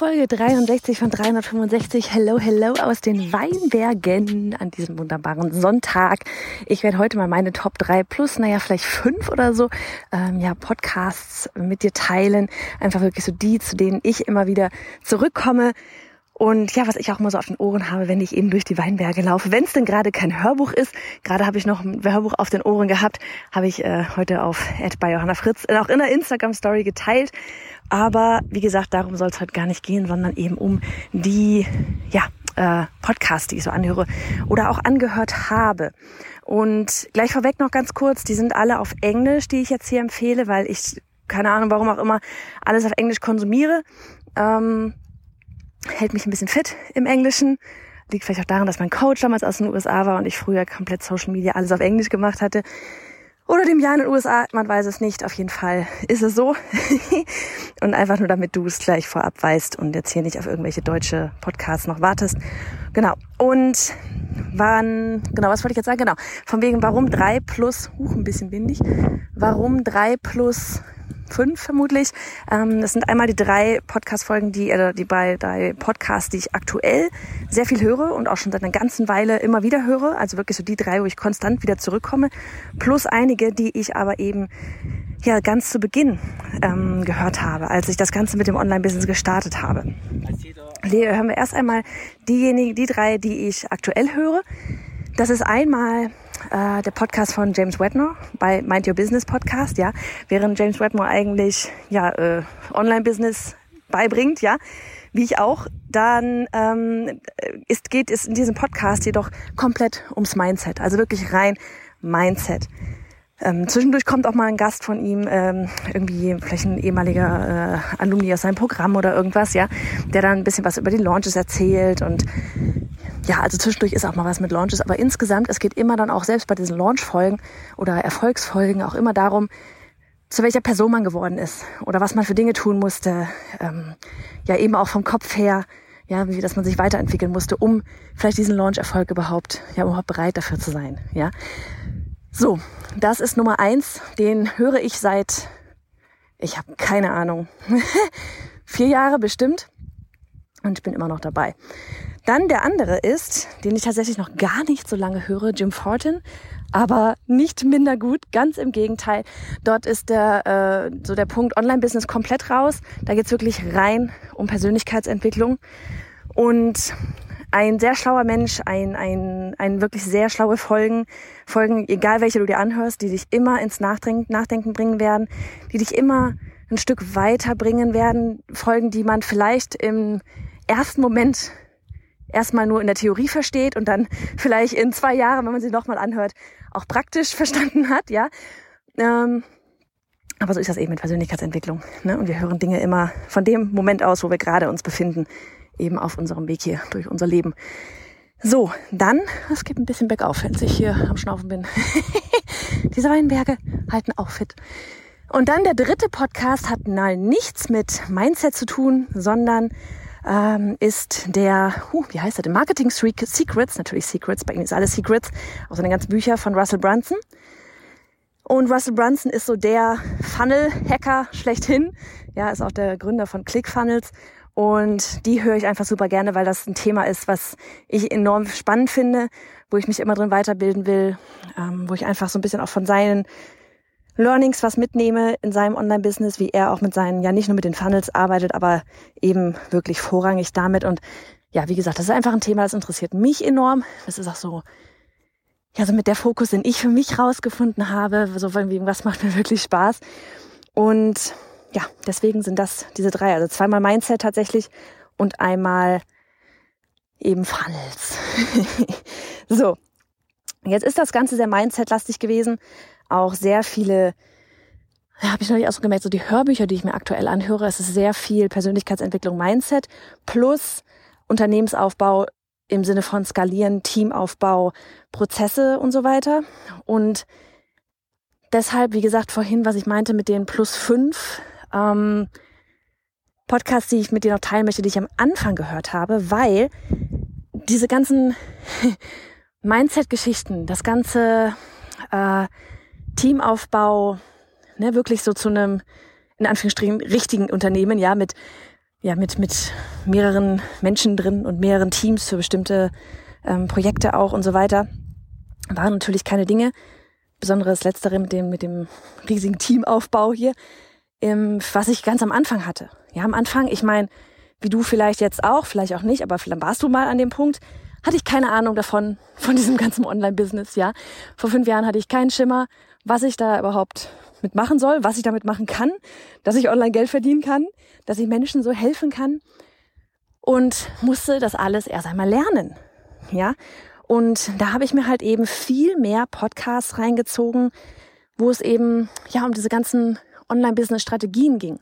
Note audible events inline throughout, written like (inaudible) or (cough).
Folge 63 von 365. Hello, hello aus den Weinbergen an diesem wunderbaren Sonntag. Ich werde heute mal meine Top 3 plus, naja, vielleicht 5 oder so, ähm, ja, Podcasts mit dir teilen. Einfach wirklich so die, zu denen ich immer wieder zurückkomme. Und ja, was ich auch immer so auf den Ohren habe, wenn ich eben durch die Weinberge laufe, wenn es denn gerade kein Hörbuch ist, gerade habe ich noch ein Hörbuch auf den Ohren gehabt, habe ich äh, heute auf bei Johanna Fritz auch in der Instagram Story geteilt. Aber wie gesagt, darum soll es heute gar nicht gehen, sondern eben um die ja, äh, Podcasts, die ich so anhöre oder auch angehört habe. Und gleich vorweg noch ganz kurz, die sind alle auf Englisch, die ich jetzt hier empfehle, weil ich, keine Ahnung, warum auch immer, alles auf Englisch konsumiere. Ähm, hält mich ein bisschen fit im Englischen. Liegt vielleicht auch daran, dass mein Coach damals aus den USA war und ich früher komplett Social Media alles auf Englisch gemacht hatte oder dem Jahr in den USA, man weiß es nicht. Auf jeden Fall ist es so. (laughs) und einfach nur, damit du es gleich vorab weißt und jetzt hier nicht auf irgendwelche deutsche Podcasts noch wartest. Genau. Und wann, genau, was wollte ich jetzt sagen? Genau. Von wegen, warum drei plus, huch, ein bisschen windig. Warum drei plus fünf vermutlich. Ähm, das sind einmal die drei Podcast-Folgen, die, äh, die bei drei Podcasts, die ich aktuell sehr viel höre und auch schon seit einer ganzen Weile immer wieder höre. Also wirklich so die drei, wo ich konstant wieder zurückkomme. Plus einige, die ich aber eben ja ganz zu Beginn ähm, gehört habe, als ich das Ganze mit dem Online-Business gestartet habe. Hier hören wir erst einmal diejenigen, die drei, die ich aktuell höre. Das ist einmal äh, der Podcast von James Wedmore bei Mind Your Business Podcast, ja, während James Wedmore eigentlich ja äh, Online-Business beibringt, ja, wie ich auch, dann ähm, ist, geht es in diesem Podcast jedoch komplett ums Mindset, also wirklich rein Mindset. Ähm, zwischendurch kommt auch mal ein Gast von ihm, ähm, irgendwie vielleicht ein ehemaliger äh, Alumni aus seinem Programm oder irgendwas, ja, der dann ein bisschen was über die Launches erzählt und ja, also zwischendurch ist auch mal was mit Launches, aber insgesamt, es geht immer dann auch selbst bei diesen Launch-Folgen oder Erfolgsfolgen auch immer darum, zu welcher Person man geworden ist oder was man für Dinge tun musste, ähm, ja eben auch vom Kopf her, ja, wie dass man sich weiterentwickeln musste, um vielleicht diesen Launch-Erfolg überhaupt, ja, überhaupt bereit dafür zu sein, ja. So, das ist Nummer eins, den höre ich seit, ich habe keine Ahnung, (laughs) vier Jahre bestimmt und ich bin immer noch dabei. Dann der andere ist, den ich tatsächlich noch gar nicht so lange höre, Jim Fortin, aber nicht minder gut, ganz im Gegenteil. Dort ist der äh, so der Punkt Online-Business komplett raus. Da geht's wirklich rein um Persönlichkeitsentwicklung und ein sehr schlauer Mensch, ein, ein, ein wirklich sehr schlaue Folgen, Folgen, egal welche du dir anhörst, die dich immer ins Nachdenken, Nachdenken bringen werden, die dich immer ein Stück weiterbringen werden, Folgen, die man vielleicht im ersten Moment erstmal nur in der Theorie versteht und dann (laughs) vielleicht in zwei Jahren, wenn man sie nochmal anhört, auch praktisch (laughs) verstanden hat, ja. Ähm, aber so ist das eben mit Persönlichkeitsentwicklung. Ne? Und wir hören Dinge immer von dem Moment aus, wo wir gerade uns befinden, eben auf unserem Weg hier durch unser Leben. So, dann, es geht ein bisschen bergauf, wenn ich hier am Schnaufen bin. (laughs) Diese Weinberge halten auch fit. Und dann der dritte Podcast hat mal nichts mit Mindset zu tun, sondern ähm, ist der, huh, wie heißt er denn? Marketing Secrets, natürlich Secrets, bei ihm ist alles Secrets, aus den ganzen Bücher von Russell Brunson. Und Russell Brunson ist so der Funnel-Hacker schlechthin. Ja, ist auch der Gründer von ClickFunnels. Und die höre ich einfach super gerne, weil das ein Thema ist, was ich enorm spannend finde, wo ich mich immer drin weiterbilden will, ähm, wo ich einfach so ein bisschen auch von seinen Learnings was mitnehme in seinem Online-Business, wie er auch mit seinen, ja nicht nur mit den Funnels arbeitet, aber eben wirklich vorrangig damit. Und ja, wie gesagt, das ist einfach ein Thema, das interessiert mich enorm. Das ist auch so, ja, so mit der Fokus, den ich für mich rausgefunden habe, so von wegen, was macht mir wirklich Spaß. Und ja, deswegen sind das diese drei. Also zweimal Mindset tatsächlich und einmal eben Funnels. (laughs) so, jetzt ist das Ganze sehr Mindset-lastig gewesen. Auch sehr viele, ja, habe ich neulich auch so gemerkt, so die Hörbücher, die ich mir aktuell anhöre, es ist sehr viel Persönlichkeitsentwicklung, Mindset plus Unternehmensaufbau im Sinne von Skalieren, Teamaufbau, Prozesse und so weiter. Und deshalb, wie gesagt, vorhin, was ich meinte mit den plus fünf ähm, Podcasts, die ich mit dir noch teilen möchte, die ich am Anfang gehört habe, weil diese ganzen (laughs) Mindset-Geschichten, das ganze äh, Teamaufbau, ne, wirklich so zu einem, in Anführungsstrichen, richtigen Unternehmen, ja, mit, ja, mit, mit mehreren Menschen drin und mehreren Teams für bestimmte ähm, Projekte auch und so weiter, waren natürlich keine Dinge. Besonderes Letztere mit dem, mit dem riesigen Teamaufbau hier, ähm, was ich ganz am Anfang hatte. Ja, am Anfang, ich meine, wie du vielleicht jetzt auch, vielleicht auch nicht, aber vielleicht warst du mal an dem Punkt, hatte ich keine Ahnung davon, von diesem ganzen Online-Business, ja. Vor fünf Jahren hatte ich keinen Schimmer, was ich da überhaupt mitmachen soll, was ich damit machen kann, dass ich online Geld verdienen kann, dass ich Menschen so helfen kann und musste das alles erst einmal lernen, ja. Und da habe ich mir halt eben viel mehr Podcasts reingezogen, wo es eben ja um diese ganzen Online-Business-Strategien ging.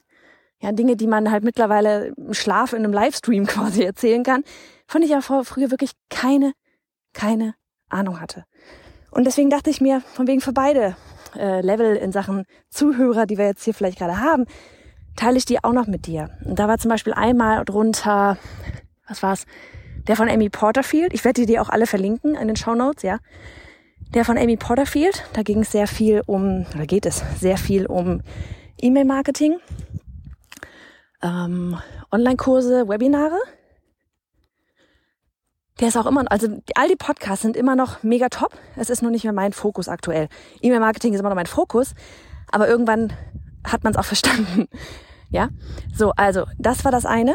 Ja, Dinge, die man halt mittlerweile im Schlaf in einem Livestream (laughs) quasi erzählen kann, von ich ja früher wirklich keine, keine Ahnung hatte. Und deswegen dachte ich mir, von wegen für beide äh, Level in Sachen Zuhörer, die wir jetzt hier vielleicht gerade haben, teile ich die auch noch mit dir. Und da war zum Beispiel einmal drunter, was war's, der von Amy Porterfield. Ich werde dir die auch alle verlinken in den Show Notes, ja. Der von Amy Porterfield, da ging es sehr viel um, oder geht es sehr viel um E-Mail-Marketing, ähm, Online-Kurse, Webinare. Der ist auch immer, also all die Podcasts sind immer noch mega top. Es ist nur nicht mehr mein Fokus aktuell. E-Mail-Marketing ist immer noch mein Fokus, aber irgendwann hat man es auch verstanden. (laughs) Ja, so, also das war das eine,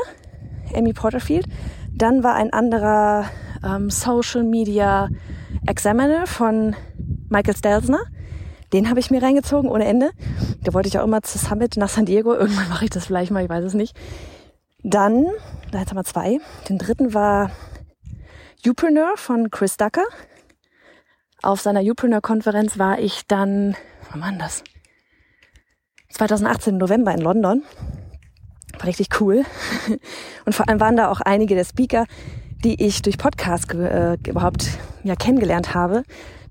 Amy Porterfield. Dann war ein anderer ähm, Social Media Examiner von Michael Stelzner. Den habe ich mir reingezogen ohne Ende. Da wollte ich auch immer zu Summit nach San Diego. (laughs) Irgendwann mache ich das vielleicht mal, ich weiß es nicht. Dann, da jetzt haben wir zwei. Den dritten war Upreneur von Chris Ducker. Auf seiner Upreneur-Konferenz war ich dann, wann war das? 2018 im November in London. War richtig cool. (laughs) Und vor allem waren da auch einige der Speaker, die ich durch Podcast äh, überhaupt ja, kennengelernt habe,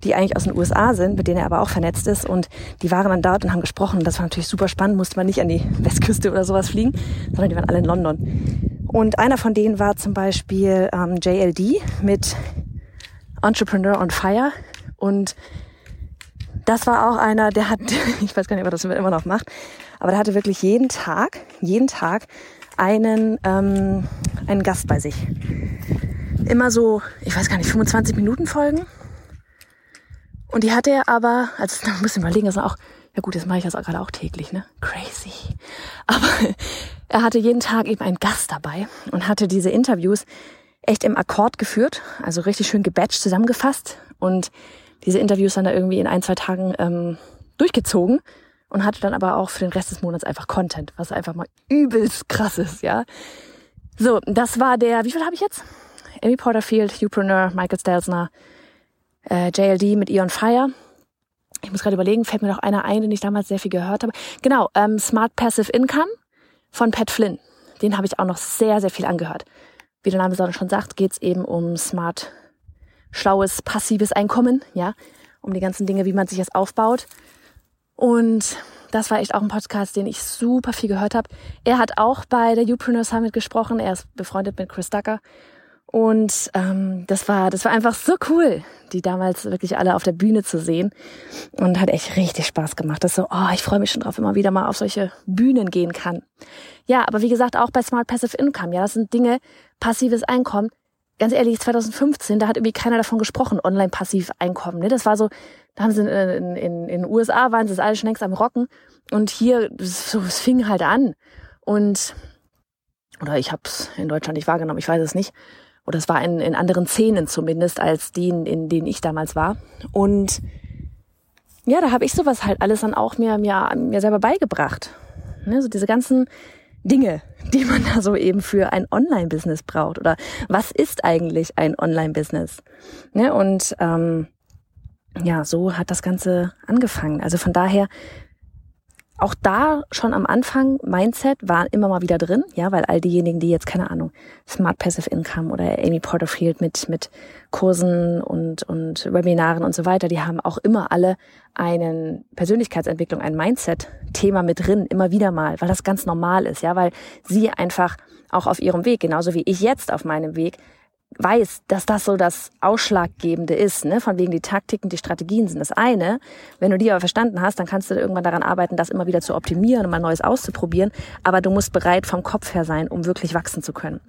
die eigentlich aus den USA sind, mit denen er aber auch vernetzt ist. Und die waren dann dort und haben gesprochen. Das war natürlich super spannend, musste man nicht an die Westküste oder sowas fliegen, sondern die waren alle in London. Und einer von denen war zum Beispiel ähm, JLD mit Entrepreneur on Fire. Und das war auch einer, der hat, (laughs) ich weiß gar nicht, ob er das immer noch macht, aber der hatte wirklich jeden Tag, jeden Tag einen, ähm, einen Gast bei sich. Immer so, ich weiß gar nicht, 25 Minuten Folgen. Und die hatte er aber, also da (laughs) muss ich überlegen, das ist auch, ja gut, jetzt mache ich das auch gerade auch täglich, ne? Crazy. Aber er hatte jeden Tag eben einen Gast dabei und hatte diese Interviews echt im Akkord geführt, also richtig schön gebatcht, zusammengefasst und diese Interviews dann da irgendwie in ein, zwei Tagen ähm, durchgezogen und hatte dann aber auch für den Rest des Monats einfach Content, was einfach mal übelst krass ist, ja. So, das war der, wie viel habe ich jetzt? Amy Porterfield, Upreneur, Michael Stelzner, äh, JLD mit Eon Fire. Ich muss gerade überlegen, fällt mir noch einer ein, den ich damals sehr viel gehört habe. Genau, ähm, Smart Passive Income von Pat Flynn. Den habe ich auch noch sehr, sehr viel angehört. Wie der Name schon sagt, geht es eben um smart, schlaues, passives Einkommen, ja, um die ganzen Dinge, wie man sich das aufbaut. Und das war echt auch ein Podcast, den ich super viel gehört habe. Er hat auch bei der Upreneur Summit gesprochen. Er ist befreundet mit Chris Ducker. Und ähm, das war, das war einfach so cool, die damals wirklich alle auf der Bühne zu sehen. Und hat echt richtig Spaß gemacht. Das so, oh, ich freue mich schon drauf, immer wieder mal auf solche Bühnen gehen kann. Ja, aber wie gesagt, auch bei Smart Passive Income, ja, das sind Dinge, passives Einkommen. Ganz ehrlich, 2015, da hat irgendwie keiner davon gesprochen, online-passiv Einkommen. Ne? Das war so, da haben sie in, in, in, in USA waren sie alle schon längst am Rocken. Und hier, so, es fing halt an. Und, oder ich habe es in Deutschland nicht wahrgenommen, ich weiß es nicht oder es war in, in anderen Szenen zumindest als die, in denen ich damals war. Und ja, da habe ich sowas halt alles dann auch mir, mir, mir selber beigebracht. Ne? So diese ganzen Dinge, die man da so eben für ein Online-Business braucht. Oder was ist eigentlich ein Online-Business? Ne? Und ähm, ja, so hat das Ganze angefangen. Also von daher auch da schon am Anfang Mindset war immer mal wieder drin, ja, weil all diejenigen, die jetzt keine Ahnung Smart Passive Income oder Amy Porterfield mit mit Kursen und und Webinaren und so weiter, die haben auch immer alle einen Persönlichkeitsentwicklung, ein Mindset-Thema mit drin, immer wieder mal, weil das ganz normal ist, ja, weil sie einfach auch auf ihrem Weg, genauso wie ich jetzt auf meinem Weg, weiß, dass das so das Ausschlaggebende ist, ne? von wegen die Taktiken, die Strategien sind das eine. Wenn du die aber verstanden hast, dann kannst du irgendwann daran arbeiten, das immer wieder zu optimieren und mal Neues auszuprobieren. Aber du musst bereit vom Kopf her sein, um wirklich wachsen zu können.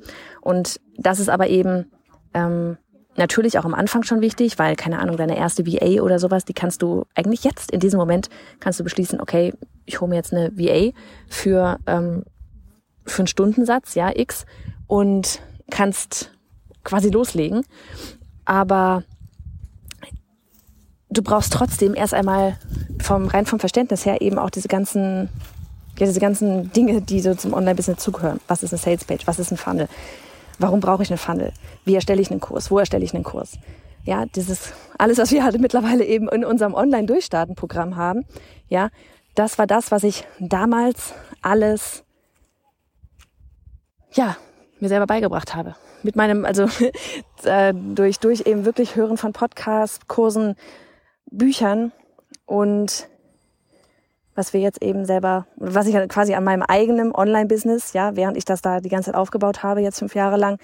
Und das ist aber eben ähm, natürlich auch am Anfang schon wichtig, weil, keine Ahnung, deine erste VA oder sowas, die kannst du eigentlich jetzt, in diesem Moment, kannst du beschließen, okay, ich hole mir jetzt eine VA für, ähm, für einen Stundensatz, ja, X, und kannst quasi loslegen. Aber du brauchst trotzdem erst einmal vom rein vom Verständnis her eben auch diese ganzen ja, diese ganzen Dinge, die so zum Online-Business zugehören. Was ist eine Sales-Page? Was ist ein Funnel? Warum brauche ich einen Funnel? Wie erstelle ich einen Kurs? Wo erstelle ich einen Kurs? Ja, dieses alles, was wir halt mittlerweile eben in unserem Online-Durchstarten-Programm haben, ja, das war das, was ich damals alles ja mir selber beigebracht habe mit meinem, also (laughs) äh, durch, durch eben wirklich Hören von Podcasts, Kursen, Büchern und was wir jetzt eben selber, was ich quasi an meinem eigenen Online-Business, ja, während ich das da die ganze Zeit aufgebaut habe, jetzt fünf Jahre lang,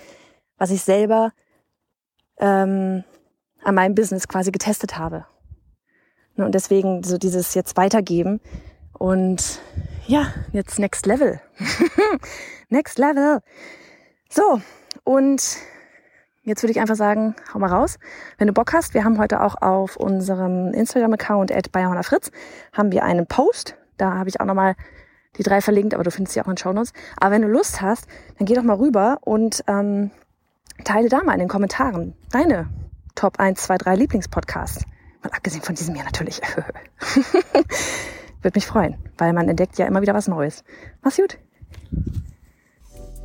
was ich selber ähm, an meinem Business quasi getestet habe. Ne, und deswegen so dieses jetzt weitergeben und ja, jetzt Next Level. (laughs) next Level. So, und jetzt würde ich einfach sagen, hau mal raus. Wenn du Bock hast, wir haben heute auch auf unserem Instagram-Account at Fritz haben wir einen Post. Da habe ich auch nochmal die drei verlinkt, aber du findest sie auch in Show Notes. Aber wenn du Lust hast, dann geh doch mal rüber und ähm, teile da mal in den Kommentaren deine Top 1, 2, 3 Lieblingspodcasts. Mal abgesehen von diesem hier natürlich. (laughs) Würde mich freuen, weil man entdeckt ja immer wieder was Neues. Mach's gut.